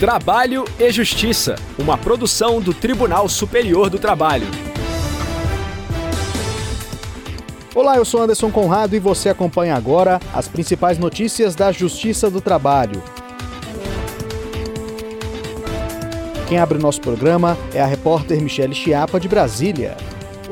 Trabalho e Justiça, uma produção do Tribunal Superior do Trabalho. Olá, eu sou Anderson Conrado e você acompanha agora as principais notícias da Justiça do Trabalho. Quem abre o nosso programa é a repórter Michele Chiapa, de Brasília.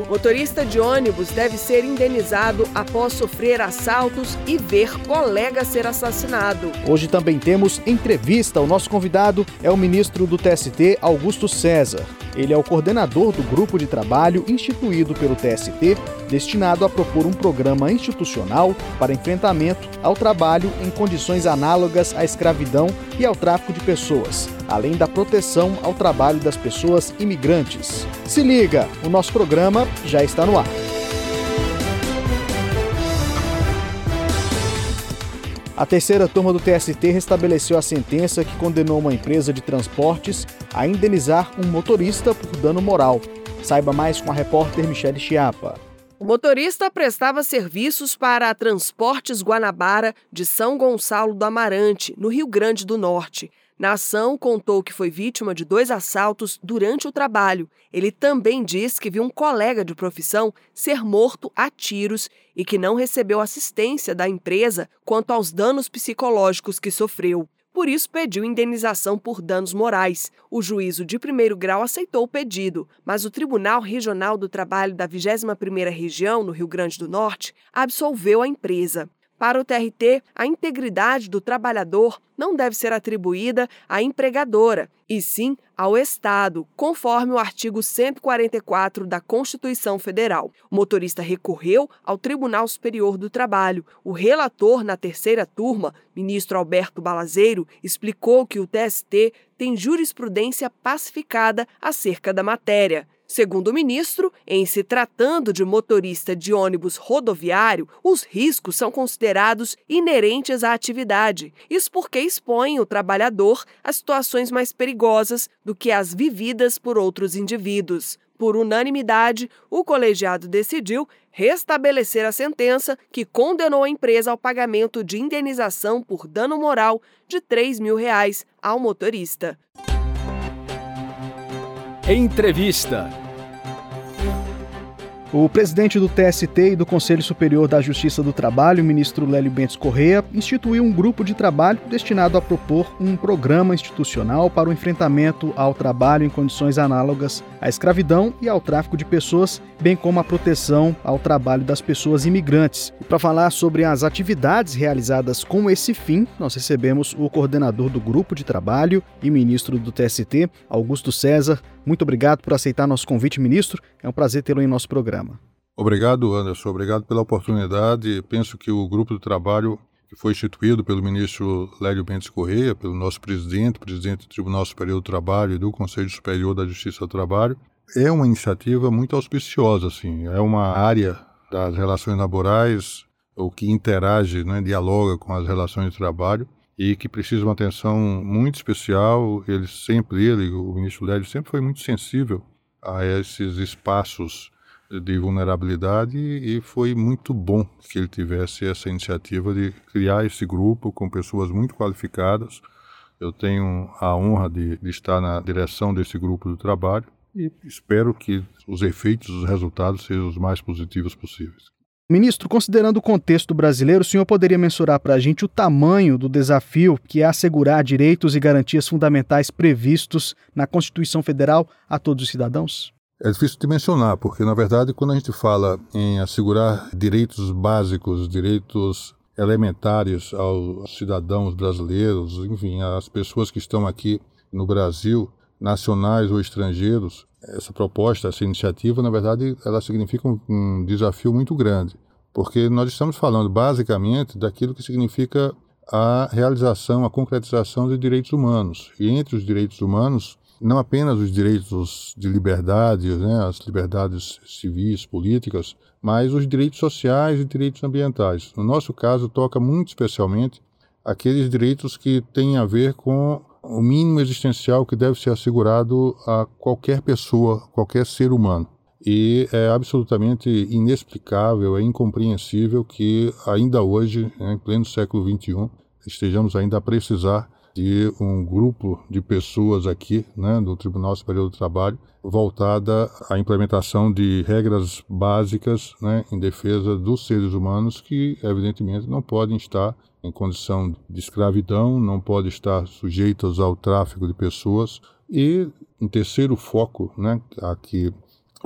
Motorista de ônibus deve ser indenizado após sofrer assaltos e ver colega ser assassinado. Hoje também temos entrevista. O nosso convidado é o ministro do TST, Augusto César. Ele é o coordenador do grupo de trabalho instituído pelo TST, destinado a propor um programa institucional para enfrentamento ao trabalho em condições análogas à escravidão e ao tráfico de pessoas, além da proteção ao trabalho das pessoas imigrantes. Se liga, o nosso programa já está no ar. A terceira turma do TST restabeleceu a sentença que condenou uma empresa de transportes a indenizar um motorista por dano moral. Saiba mais com a repórter Michele Chiapa. O motorista prestava serviços para a Transportes Guanabara de São Gonçalo do Amarante, no Rio Grande do Norte. Na ação, contou que foi vítima de dois assaltos durante o trabalho. Ele também diz que viu um colega de profissão ser morto a tiros e que não recebeu assistência da empresa quanto aos danos psicológicos que sofreu. Por isso, pediu indenização por danos morais. O juízo de primeiro grau aceitou o pedido, mas o Tribunal Regional do Trabalho da 21ª Região, no Rio Grande do Norte, absolveu a empresa. Para o TRT, a integridade do trabalhador não deve ser atribuída à empregadora, e sim ao Estado, conforme o artigo 144 da Constituição Federal. O motorista recorreu ao Tribunal Superior do Trabalho. O relator na terceira turma, ministro Alberto Balazeiro, explicou que o TST tem jurisprudência pacificada acerca da matéria. Segundo o ministro, em se tratando de motorista de ônibus rodoviário, os riscos são considerados inerentes à atividade. Isso porque expõem o trabalhador a situações mais perigosas do que as vividas por outros indivíduos. Por unanimidade, o colegiado decidiu restabelecer a sentença que condenou a empresa ao pagamento de indenização por dano moral de 3 mil reais ao motorista. Entrevista. O presidente do TST e do Conselho Superior da Justiça do Trabalho, ministro Lélio Bentes Correia, instituiu um grupo de trabalho destinado a propor um programa institucional para o enfrentamento ao trabalho em condições análogas à escravidão e ao tráfico de pessoas, bem como a proteção ao trabalho das pessoas imigrantes. Para falar sobre as atividades realizadas com esse fim, nós recebemos o coordenador do grupo de trabalho e ministro do TST, Augusto César. Muito obrigado por aceitar nosso convite, ministro. É um prazer tê-lo em nosso programa. Obrigado, Anderson. Obrigado pela oportunidade. Penso que o grupo de trabalho que foi instituído pelo ministro Lélio Bentes Correia, pelo nosso presidente, presidente do Tribunal Superior do Trabalho e do Conselho Superior da Justiça do Trabalho, é uma iniciativa muito auspiciosa, assim. É uma área das relações laborais, o que interage, né, dialoga com as relações de trabalho e que precisa de uma atenção muito especial. Ele sempre, ele, o ministro Lélio, sempre foi muito sensível a esses espaços de vulnerabilidade e foi muito bom que ele tivesse essa iniciativa de criar esse grupo com pessoas muito qualificadas. Eu tenho a honra de, de estar na direção desse grupo de trabalho e espero que os efeitos, os resultados sejam os mais positivos possíveis. Ministro, considerando o contexto brasileiro, o senhor poderia mensurar para a gente o tamanho do desafio que é assegurar direitos e garantias fundamentais previstos na Constituição Federal a todos os cidadãos? É difícil de mencionar, porque na verdade, quando a gente fala em assegurar direitos básicos, direitos elementares aos cidadãos brasileiros, enfim, às pessoas que estão aqui no Brasil, nacionais ou estrangeiros, essa proposta, essa iniciativa, na verdade, ela significa um, um desafio muito grande, porque nós estamos falando basicamente daquilo que significa a realização, a concretização de direitos humanos. E entre os direitos humanos, não apenas os direitos de liberdade, né, as liberdades civis, políticas, mas os direitos sociais e direitos ambientais. No nosso caso, toca muito especialmente aqueles direitos que têm a ver com o mínimo existencial que deve ser assegurado a qualquer pessoa, qualquer ser humano. E é absolutamente inexplicável, é incompreensível que ainda hoje, né, em pleno século XXI, estejamos ainda a precisar de um grupo de pessoas aqui, né, do Tribunal Superior do Trabalho, voltada à implementação de regras básicas né, em defesa dos seres humanos que, evidentemente, não podem estar em condição de escravidão, não podem estar sujeitos ao tráfico de pessoas. E um terceiro foco, né, aqui,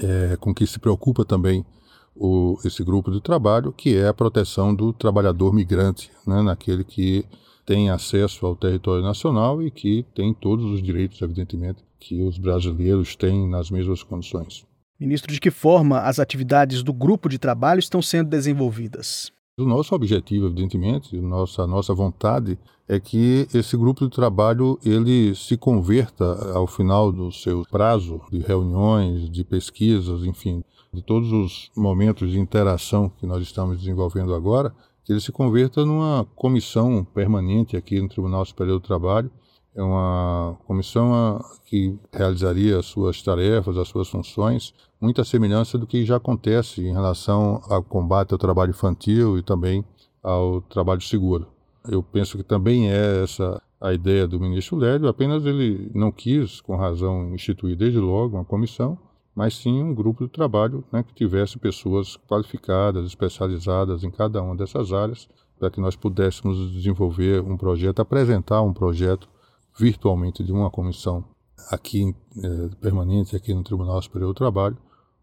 é, com que se preocupa também o, esse grupo de trabalho, que é a proteção do trabalhador migrante, né, naquele que tem acesso ao território nacional e que tem todos os direitos, evidentemente, que os brasileiros têm nas mesmas condições. Ministro, de que forma as atividades do grupo de trabalho estão sendo desenvolvidas? O nosso objetivo, evidentemente, nossa nossa vontade é que esse grupo de trabalho ele se converta ao final do seu prazo de reuniões, de pesquisas, enfim, de todos os momentos de interação que nós estamos desenvolvendo agora, que ele se converta numa comissão permanente aqui no Tribunal Superior do Trabalho. É uma comissão ah, que realizaria as suas tarefas, as suas funções, muita semelhança do que já acontece em relação ao combate ao trabalho infantil e também ao trabalho seguro. Eu penso que também é essa a ideia do ministro Lélio, apenas ele não quis, com razão, instituir desde logo uma comissão, mas sim um grupo de trabalho né, que tivesse pessoas qualificadas, especializadas em cada uma dessas áreas, para que nós pudéssemos desenvolver um projeto, apresentar um projeto virtualmente de uma comissão aqui eh, permanente aqui no Tribunal Superior do Trabalho,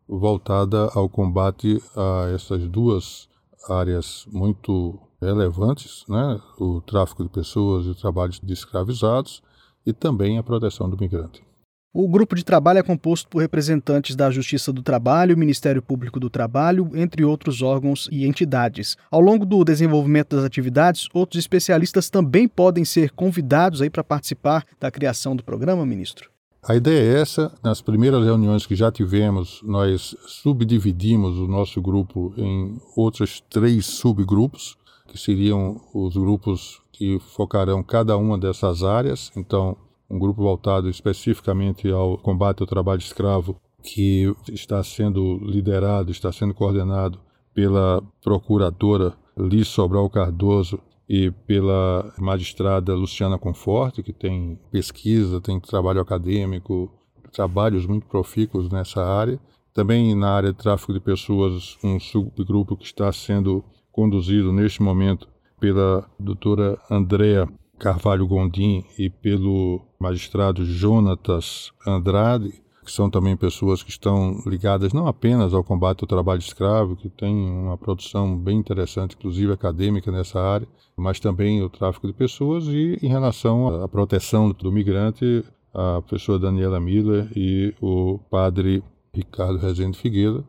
voltada ao combate a essas duas áreas muito relevantes, né, o tráfico de pessoas e o trabalho de escravizados e também a proteção do migrante. O grupo de trabalho é composto por representantes da Justiça do Trabalho, Ministério Público do Trabalho, entre outros órgãos e entidades. Ao longo do desenvolvimento das atividades, outros especialistas também podem ser convidados aí para participar da criação do programa, ministro? A ideia é essa. Nas primeiras reuniões que já tivemos, nós subdividimos o nosso grupo em outros três subgrupos, que seriam os grupos que focarão cada uma dessas áreas. Então, um grupo voltado especificamente ao combate ao trabalho escravo, que está sendo liderado, está sendo coordenado pela procuradora Liz Sobral Cardoso e pela magistrada Luciana Conforte, que tem pesquisa, tem trabalho acadêmico, trabalhos muito profícuos nessa área. Também na área de tráfico de pessoas, um subgrupo que está sendo conduzido neste momento pela doutora Andrea Carvalho Gondim e pelo magistrado Jonatas Andrade, que são também pessoas que estão ligadas não apenas ao combate ao trabalho escravo, que tem uma produção bem interessante, inclusive acadêmica nessa área, mas também o tráfico de pessoas e em relação à proteção do migrante, a pessoa Daniela Miller e o padre Ricardo Rezende Figueiredo.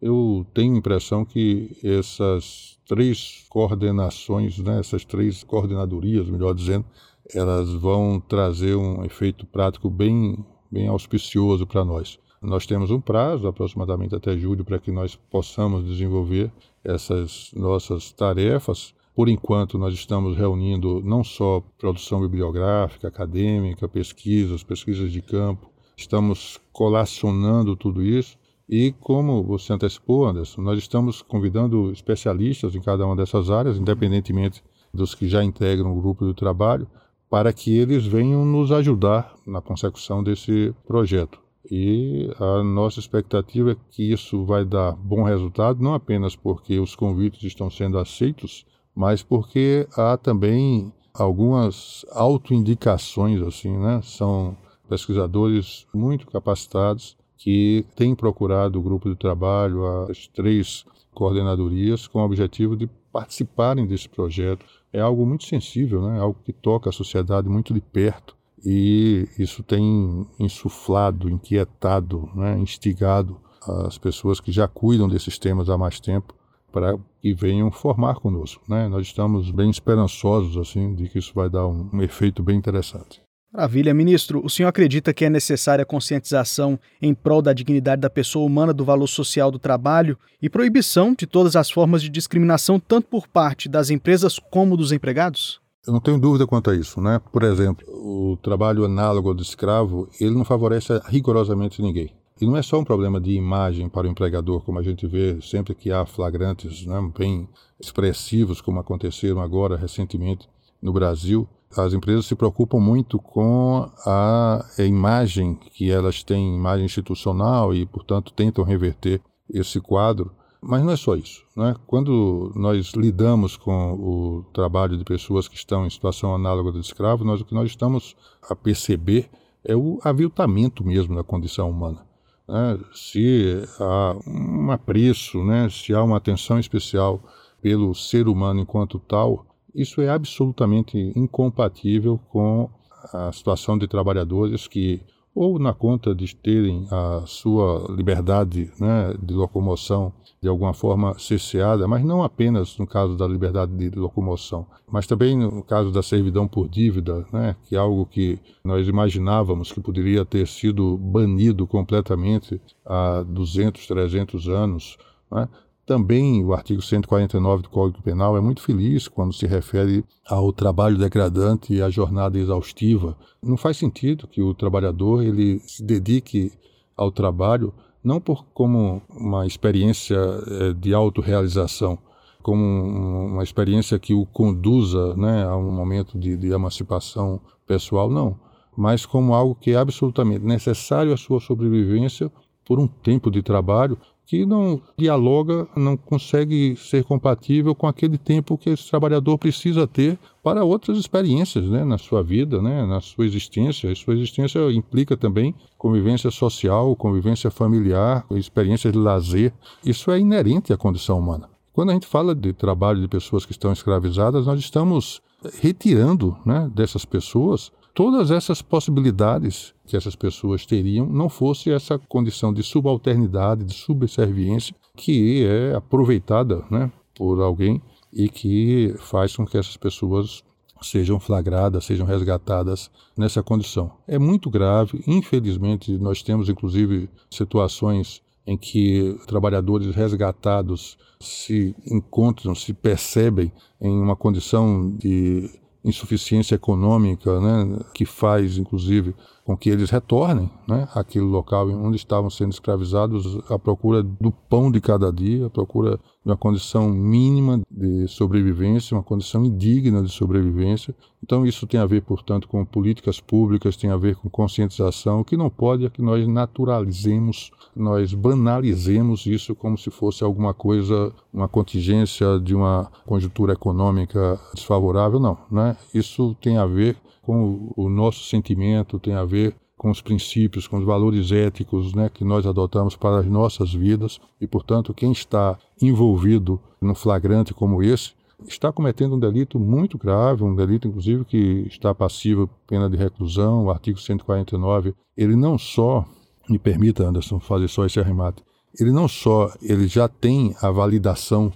Eu tenho a impressão que essas três coordenações, né, essas três coordenadorias, melhor dizendo, elas vão trazer um efeito prático bem, bem auspicioso para nós. Nós temos um prazo, aproximadamente até julho, para que nós possamos desenvolver essas nossas tarefas. Por enquanto, nós estamos reunindo não só produção bibliográfica, acadêmica, pesquisas, pesquisas de campo, estamos colacionando tudo isso e como você antecipou, Anderson, nós estamos convidando especialistas em cada uma dessas áreas, independentemente dos que já integram o grupo do trabalho, para que eles venham nos ajudar na consecução desse projeto. E a nossa expectativa é que isso vai dar bom resultado, não apenas porque os convites estão sendo aceitos, mas porque há também algumas autoindicações, assim, né? São pesquisadores muito capacitados que tem procurado o grupo de trabalho, as três coordenadorias, com o objetivo de participarem desse projeto. É algo muito sensível, né? algo que toca a sociedade muito de perto e isso tem insuflado, inquietado, né? instigado as pessoas que já cuidam desses temas há mais tempo para que venham formar conosco. Né? Nós estamos bem esperançosos assim de que isso vai dar um, um efeito bem interessante. Maravilha, ministro. O senhor acredita que é necessária conscientização em prol da dignidade da pessoa humana, do valor social do trabalho e proibição de todas as formas de discriminação, tanto por parte das empresas como dos empregados? Eu não tenho dúvida quanto a isso, né? Por exemplo, o trabalho análogo ao do escravo, ele não favorece rigorosamente ninguém. E não é só um problema de imagem para o empregador, como a gente vê sempre que há flagrantes né, bem expressivos, como aconteceram agora recentemente no Brasil, as empresas se preocupam muito com a, imagem que elas têm, imagem institucional e, portanto, tentam reverter esse quadro. Mas não é só isso. Né? Quando nós lidamos com o trabalho de pessoas que estão em situação análoga de escravo, nós, o que nós estamos a perceber é o aviltamento mesmo da condição humana. Né? Se há um apreço, né? se há uma atenção especial pelo ser humano enquanto tal, isso é absolutamente incompatível com a situação de trabalhadores que ou na conta de terem a sua liberdade né, de locomoção de alguma forma cesseada, mas não apenas no caso da liberdade de locomoção, mas também no caso da servidão por dívida, né, que é algo que nós imaginávamos que poderia ter sido banido completamente há 200, 300 anos. Né, também o artigo 149 do Código Penal é muito feliz quando se refere ao trabalho degradante e à jornada exaustiva. Não faz sentido que o trabalhador ele se dedique ao trabalho não por como uma experiência eh, de autorrealização, como uma experiência que o conduza né, a um momento de, de emancipação pessoal, não, mas como algo que é absolutamente necessário à sua sobrevivência por um tempo de trabalho que não dialoga, não consegue ser compatível com aquele tempo que esse trabalhador precisa ter para outras experiências né, na sua vida, né, na sua existência. A sua existência implica também convivência social, convivência familiar, experiências de lazer. Isso é inerente à condição humana. Quando a gente fala de trabalho de pessoas que estão escravizadas, nós estamos retirando né, dessas pessoas todas essas possibilidades que essas pessoas teriam não fosse essa condição de subalternidade, de subserviência que é aproveitada né, por alguém e que faz com que essas pessoas sejam flagradas, sejam resgatadas nessa condição. É muito grave, infelizmente, nós temos inclusive situações em que trabalhadores resgatados se encontram, se percebem em uma condição de insuficiência econômica, né, que faz, inclusive, com que eles retornem né, àquele local onde estavam sendo escravizados à procura do pão de cada dia, à procura de uma condição mínima de sobrevivência, uma condição indigna de sobrevivência. Então, isso tem a ver, portanto, com políticas públicas, tem a ver com conscientização. O que não pode é que nós naturalizemos, nós banalizemos isso como se fosse alguma coisa, uma contingência de uma conjuntura econômica desfavorável. Não, né? Isso tem a ver com o nosso sentimento, tem a ver com os princípios, com os valores éticos né, que nós adotamos para as nossas vidas e, portanto, quem está envolvido num flagrante como esse está cometendo um delito muito grave, um delito, inclusive, que está passivo pena de reclusão. O artigo 149, ele não só, me permita, Anderson, fazer só esse arremate, ele não só ele já tem a validação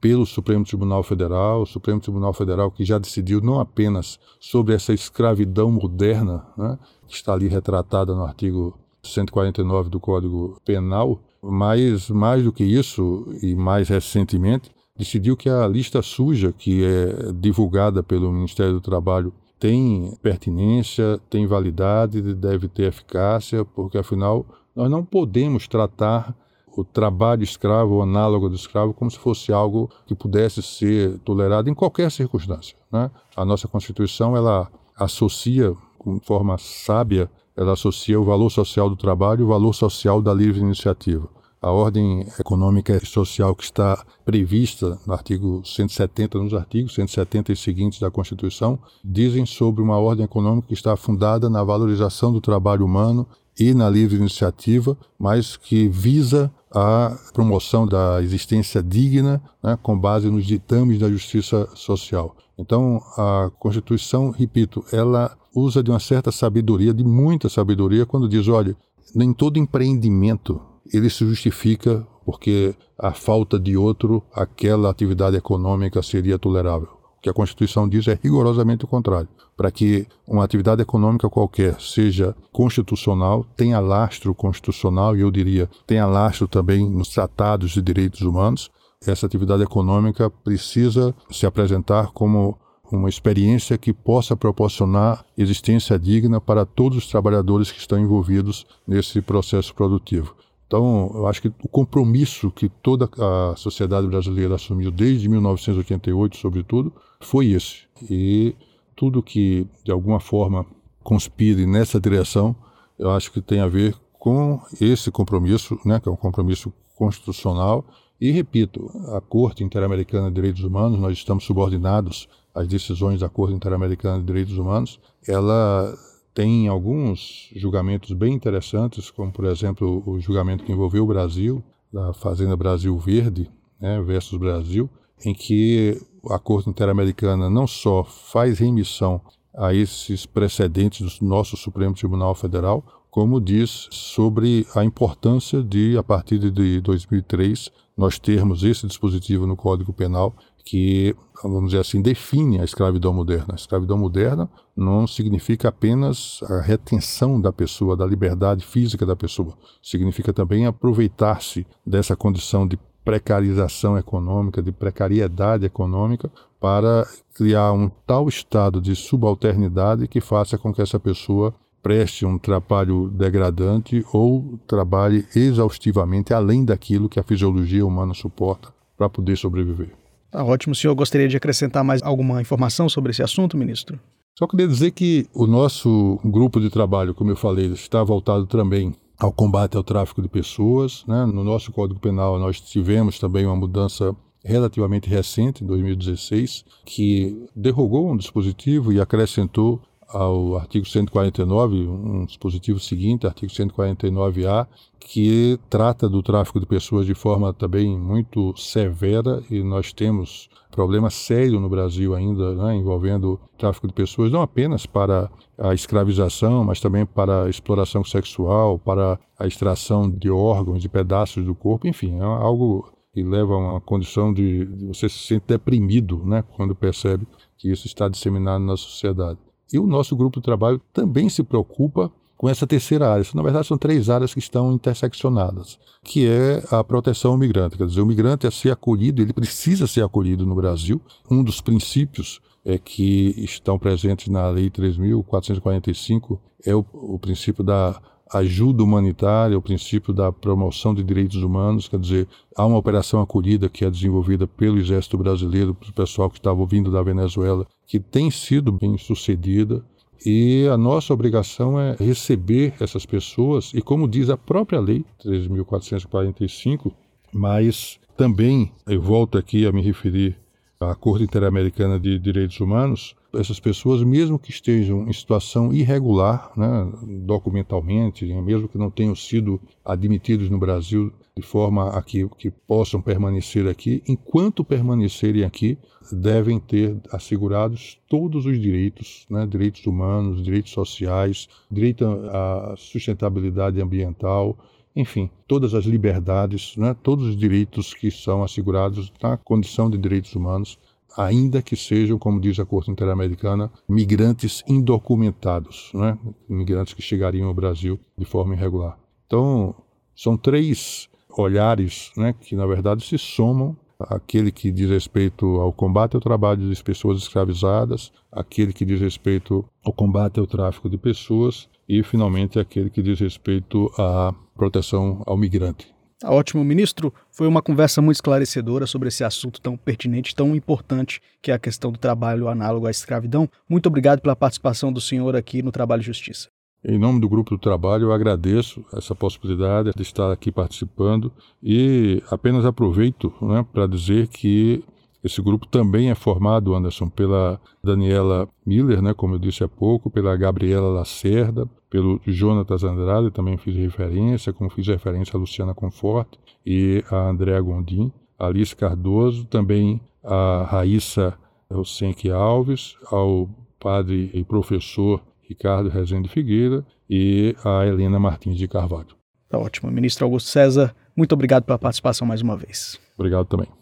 pelo Supremo Tribunal Federal, o Supremo Tribunal Federal que já decidiu não apenas sobre essa escravidão moderna, né, que está ali retratada no artigo 149 do Código Penal, mas mais do que isso e mais recentemente decidiu que a lista suja que é divulgada pelo Ministério do Trabalho tem pertinência, tem validade, deve ter eficácia, porque afinal nós não podemos tratar o trabalho escravo, o análogo do escravo, como se fosse algo que pudesse ser tolerado em qualquer circunstância. Né? A nossa Constituição ela associa, de forma sábia, ela associa o valor social do trabalho e o valor social da livre iniciativa. A ordem econômica e social que está prevista no artigo 170, nos artigos 170 e seguintes da Constituição, dizem sobre uma ordem econômica que está fundada na valorização do trabalho humano e na livre iniciativa, mas que visa a promoção da existência digna né, com base nos ditames da justiça social. Então, a Constituição, repito, ela usa de uma certa sabedoria, de muita sabedoria, quando diz: olha, nem todo empreendimento ele se justifica porque a falta de outro, aquela atividade econômica seria tolerável. Que a Constituição diz é rigorosamente o contrário. Para que uma atividade econômica qualquer seja constitucional, tenha lastro constitucional e eu diria tenha lastro também nos tratados de direitos humanos, essa atividade econômica precisa se apresentar como uma experiência que possa proporcionar existência digna para todos os trabalhadores que estão envolvidos nesse processo produtivo. Então, eu acho que o compromisso que toda a sociedade brasileira assumiu desde 1988, sobretudo, foi esse. E tudo que de alguma forma conspire nessa direção, eu acho que tem a ver com esse compromisso, né, que é um compromisso constitucional. E repito, a Corte Interamericana de Direitos Humanos, nós estamos subordinados às decisões da Corte Interamericana de Direitos Humanos. Ela tem alguns julgamentos bem interessantes, como por exemplo o julgamento que envolveu o Brasil, da Fazenda Brasil Verde, né, versus Brasil, em que a Corte Interamericana não só faz remissão a esses precedentes do nosso Supremo Tribunal Federal, como diz sobre a importância de, a partir de 2003, nós termos esse dispositivo no Código Penal que, vamos dizer assim, define a escravidão moderna. A escravidão moderna não significa apenas a retenção da pessoa, da liberdade física da pessoa. Significa também aproveitar-se dessa condição de precarização econômica, de precariedade econômica, para criar um tal estado de subalternidade que faça com que essa pessoa preste um trabalho degradante ou trabalhe exaustivamente além daquilo que a fisiologia humana suporta para poder sobreviver. Tá ótimo. O senhor gostaria de acrescentar mais alguma informação sobre esse assunto, ministro? Só queria dizer que o nosso grupo de trabalho, como eu falei, está voltado também ao combate ao tráfico de pessoas. Né? No nosso Código Penal, nós tivemos também uma mudança relativamente recente, em 2016, que derrogou um dispositivo e acrescentou ao artigo 149, um dispositivo seguinte, artigo 149A, que trata do tráfico de pessoas de forma também muito severa e nós temos problema sério no Brasil ainda, né, envolvendo tráfico de pessoas, não apenas para a escravização, mas também para a exploração sexual, para a extração de órgãos, de pedaços do corpo, enfim, é algo que leva a uma condição de, de você se sentir deprimido, né, quando percebe que isso está disseminado na sociedade. E o nosso grupo de trabalho também se preocupa com essa terceira área. Na verdade, são três áreas que estão interseccionadas, que é a proteção ao migrante. Quer dizer, o migrante é ser acolhido, ele precisa ser acolhido no Brasil. Um dos princípios é que estão presentes na Lei 3.445 é o, o princípio da ajuda humanitária, o princípio da promoção de direitos humanos, quer dizer, há uma operação acolhida que é desenvolvida pelo Exército Brasileiro, para o pessoal que estava vindo da Venezuela, que tem sido bem sucedida. E a nossa obrigação é receber essas pessoas, e como diz a própria lei 3.445, mas também eu volto aqui a me referir à Corte Interamericana de Direitos Humanos, essas pessoas, mesmo que estejam em situação irregular, né, documentalmente, mesmo que não tenham sido admitidos no Brasil de forma a que, que possam permanecer aqui, enquanto permanecerem aqui, devem ter assegurados todos os direitos, né, direitos humanos, direitos sociais, direito à sustentabilidade ambiental, enfim, todas as liberdades, né, todos os direitos que são assegurados na condição de direitos humanos ainda que sejam, como diz a Corte Interamericana, migrantes indocumentados, né? migrantes que chegariam ao Brasil de forma irregular. Então, são três olhares né, que, na verdade, se somam aquele que diz respeito ao combate ao trabalho das pessoas escravizadas, aquele que diz respeito ao combate ao tráfico de pessoas e, finalmente, aquele que diz respeito à proteção ao migrante. Tá ótimo, ministro. Foi uma conversa muito esclarecedora sobre esse assunto tão pertinente, tão importante, que é a questão do trabalho análogo à escravidão. Muito obrigado pela participação do senhor aqui no Trabalho e Justiça. Em nome do grupo do trabalho, eu agradeço essa possibilidade de estar aqui participando e apenas aproveito né, para dizer que esse grupo também é formado, Anderson, pela Daniela Miller, né, como eu disse há pouco, pela Gabriela Lacerda, pelo Jonatas Andrade, também fiz referência, como fiz referência a Luciana Conforte e a Andréa Gondim, a Alice Cardoso, também a Raíssa Rosenque Alves, ao padre e professor Ricardo Rezende Figueira e a Helena Martins de Carvalho. Tá ótimo. Ministro Augusto César, muito obrigado pela participação mais uma vez. Obrigado também.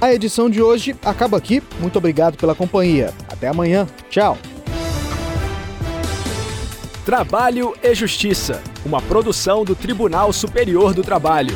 A edição de hoje acaba aqui. Muito obrigado pela companhia. Até amanhã. Tchau. Trabalho e Justiça, uma produção do Tribunal Superior do Trabalho.